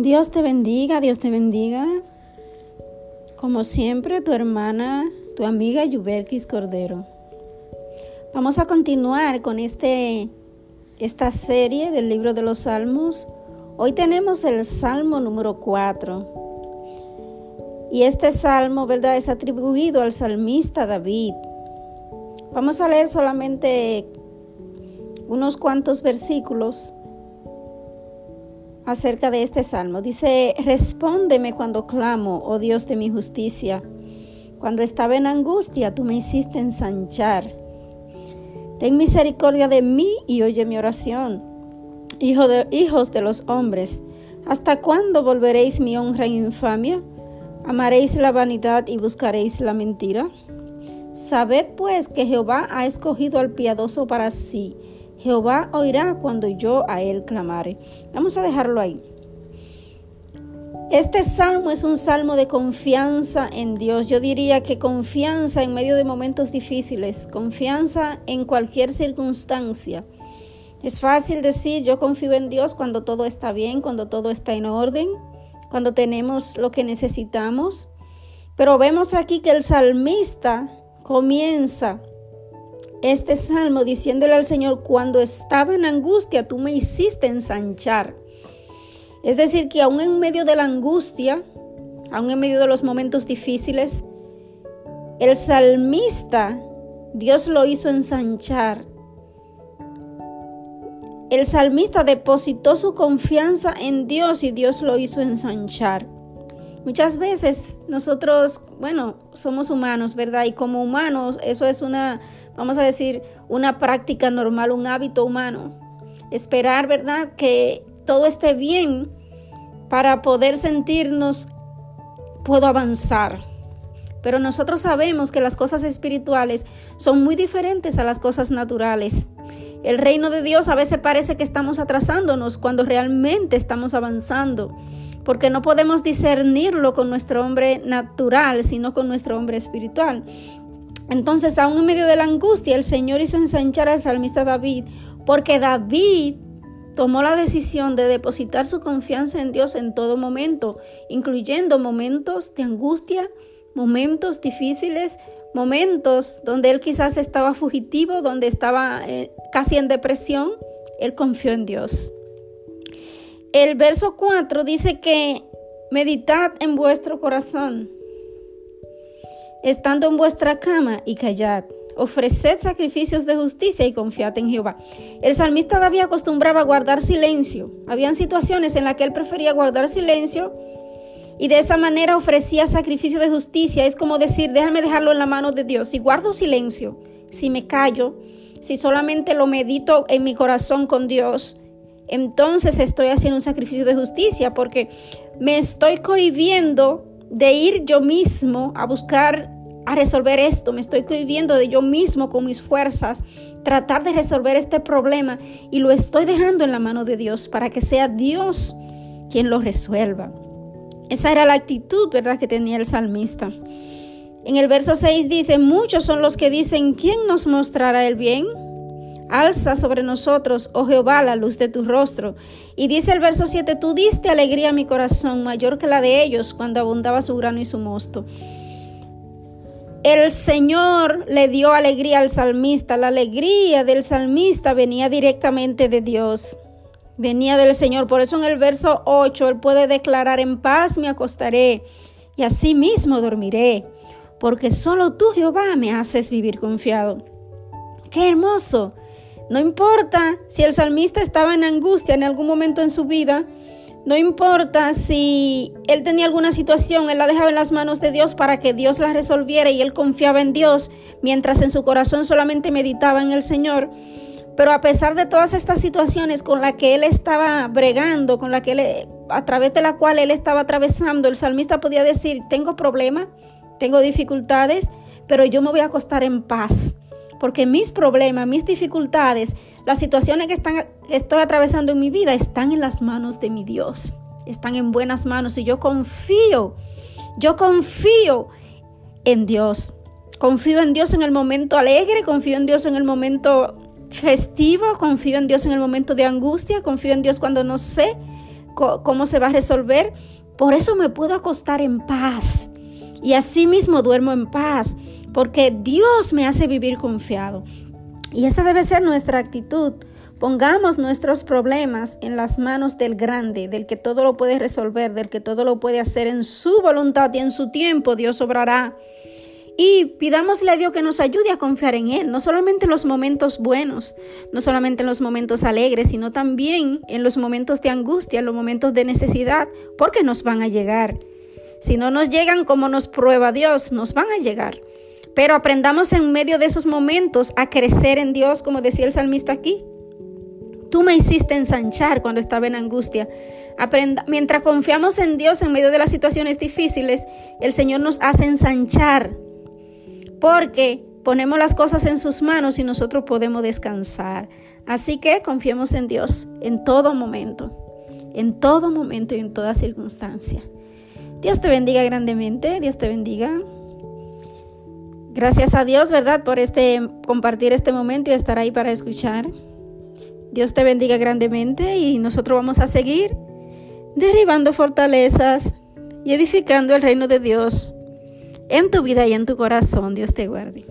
Dios te bendiga, Dios te bendiga. Como siempre, tu hermana, tu amiga Yuberkis Cordero. Vamos a continuar con este, esta serie del libro de los Salmos. Hoy tenemos el Salmo número 4. Y este salmo, ¿verdad?, es atribuido al salmista David. Vamos a leer solamente unos cuantos versículos acerca de este salmo. Dice, respóndeme cuando clamo, oh Dios de mi justicia. Cuando estaba en angustia, tú me hiciste ensanchar. Ten misericordia de mí y oye mi oración. Hijo de, hijos de los hombres, ¿hasta cuándo volveréis mi honra en infamia? ¿Amaréis la vanidad y buscaréis la mentira? Sabed pues que Jehová ha escogido al piadoso para sí Jehová oirá cuando yo a él clamare. Vamos a dejarlo ahí. Este salmo es un salmo de confianza en Dios. Yo diría que confianza en medio de momentos difíciles, confianza en cualquier circunstancia. Es fácil decir yo confío en Dios cuando todo está bien, cuando todo está en orden, cuando tenemos lo que necesitamos. Pero vemos aquí que el salmista comienza este salmo diciéndole al Señor, cuando estaba en angustia, tú me hiciste ensanchar. Es decir, que aún en medio de la angustia, aún en medio de los momentos difíciles, el salmista, Dios lo hizo ensanchar. El salmista depositó su confianza en Dios y Dios lo hizo ensanchar. Muchas veces nosotros, bueno, somos humanos, ¿verdad? Y como humanos, eso es una vamos a decir, una práctica normal, un hábito humano. Esperar, ¿verdad? Que todo esté bien para poder sentirnos, puedo avanzar. Pero nosotros sabemos que las cosas espirituales son muy diferentes a las cosas naturales. El reino de Dios a veces parece que estamos atrasándonos cuando realmente estamos avanzando, porque no podemos discernirlo con nuestro hombre natural, sino con nuestro hombre espiritual. Entonces, aún en medio de la angustia, el Señor hizo ensanchar al salmista David, porque David tomó la decisión de depositar su confianza en Dios en todo momento, incluyendo momentos de angustia, momentos difíciles, momentos donde él quizás estaba fugitivo, donde estaba eh, casi en depresión, él confió en Dios. El verso 4 dice que meditad en vuestro corazón estando en vuestra cama y callad. Ofreced sacrificios de justicia y confiad en Jehová. El salmista David acostumbraba a guardar silencio. Habían situaciones en las que él prefería guardar silencio y de esa manera ofrecía sacrificio de justicia. Es como decir, déjame dejarlo en la mano de Dios. Si guardo silencio, si me callo, si solamente lo medito en mi corazón con Dios, entonces estoy haciendo un sacrificio de justicia porque me estoy cohibiendo de ir yo mismo a buscar a resolver esto, me estoy cohibiendo de yo mismo con mis fuerzas, tratar de resolver este problema y lo estoy dejando en la mano de Dios para que sea Dios quien lo resuelva. Esa era la actitud, ¿verdad?, que tenía el salmista. En el verso 6 dice, muchos son los que dicen, ¿quién nos mostrará el bien? Alza sobre nosotros, oh Jehová, la luz de tu rostro. Y dice el verso 7, tú diste alegría a mi corazón, mayor que la de ellos, cuando abundaba su grano y su mosto. El Señor le dio alegría al salmista. La alegría del salmista venía directamente de Dios. Venía del Señor. Por eso en el verso 8 él puede declarar, en paz me acostaré y así mismo dormiré, porque solo tú, Jehová, me haces vivir confiado. Qué hermoso no importa si el salmista estaba en angustia en algún momento en su vida, no importa si él tenía alguna situación, él la dejaba en las manos de Dios para que Dios la resolviera y él confiaba en Dios, mientras en su corazón solamente meditaba en el Señor. Pero a pesar de todas estas situaciones con las que él estaba bregando, con la que él, a través de la cual él estaba atravesando, el salmista podía decir, tengo problemas, tengo dificultades, pero yo me voy a acostar en paz porque mis problemas, mis dificultades, las situaciones que, estoy atravesando en mi vida están en las manos de mi Dios, están en buenas manos y yo confío, yo confío en Dios. Confío en Dios en el momento alegre, confío en Dios en el momento festivo, confío en Dios en el momento de angustia, confío en Dios cuando no sé cómo se va a resolver. Por eso me puedo acostar en paz. Y así mismo duermo en paz, porque Dios me hace vivir confiado. Y esa debe ser nuestra actitud. Pongamos nuestros problemas en las manos del grande, del que todo lo puede resolver, del que todo lo puede hacer en su voluntad y en su tiempo. Dios obrará. Y pidámosle a Dios que nos ayude a confiar en Él, no solamente en los momentos buenos, no solamente en los momentos alegres, sino también en los momentos de angustia, en los momentos de necesidad, porque nos van a llegar. Si no nos llegan como nos prueba Dios, nos van a llegar. Pero aprendamos en medio de esos momentos a crecer en Dios, como decía el salmista aquí. Tú me hiciste ensanchar cuando estaba en angustia. Aprenda, mientras confiamos en Dios en medio de las situaciones difíciles, el Señor nos hace ensanchar porque ponemos las cosas en sus manos y nosotros podemos descansar. Así que confiemos en Dios en todo momento, en todo momento y en toda circunstancia. Dios te bendiga grandemente, Dios te bendiga. Gracias a Dios, ¿verdad? Por este compartir este momento y estar ahí para escuchar. Dios te bendiga grandemente y nosotros vamos a seguir derribando fortalezas y edificando el reino de Dios en tu vida y en tu corazón. Dios te guarde.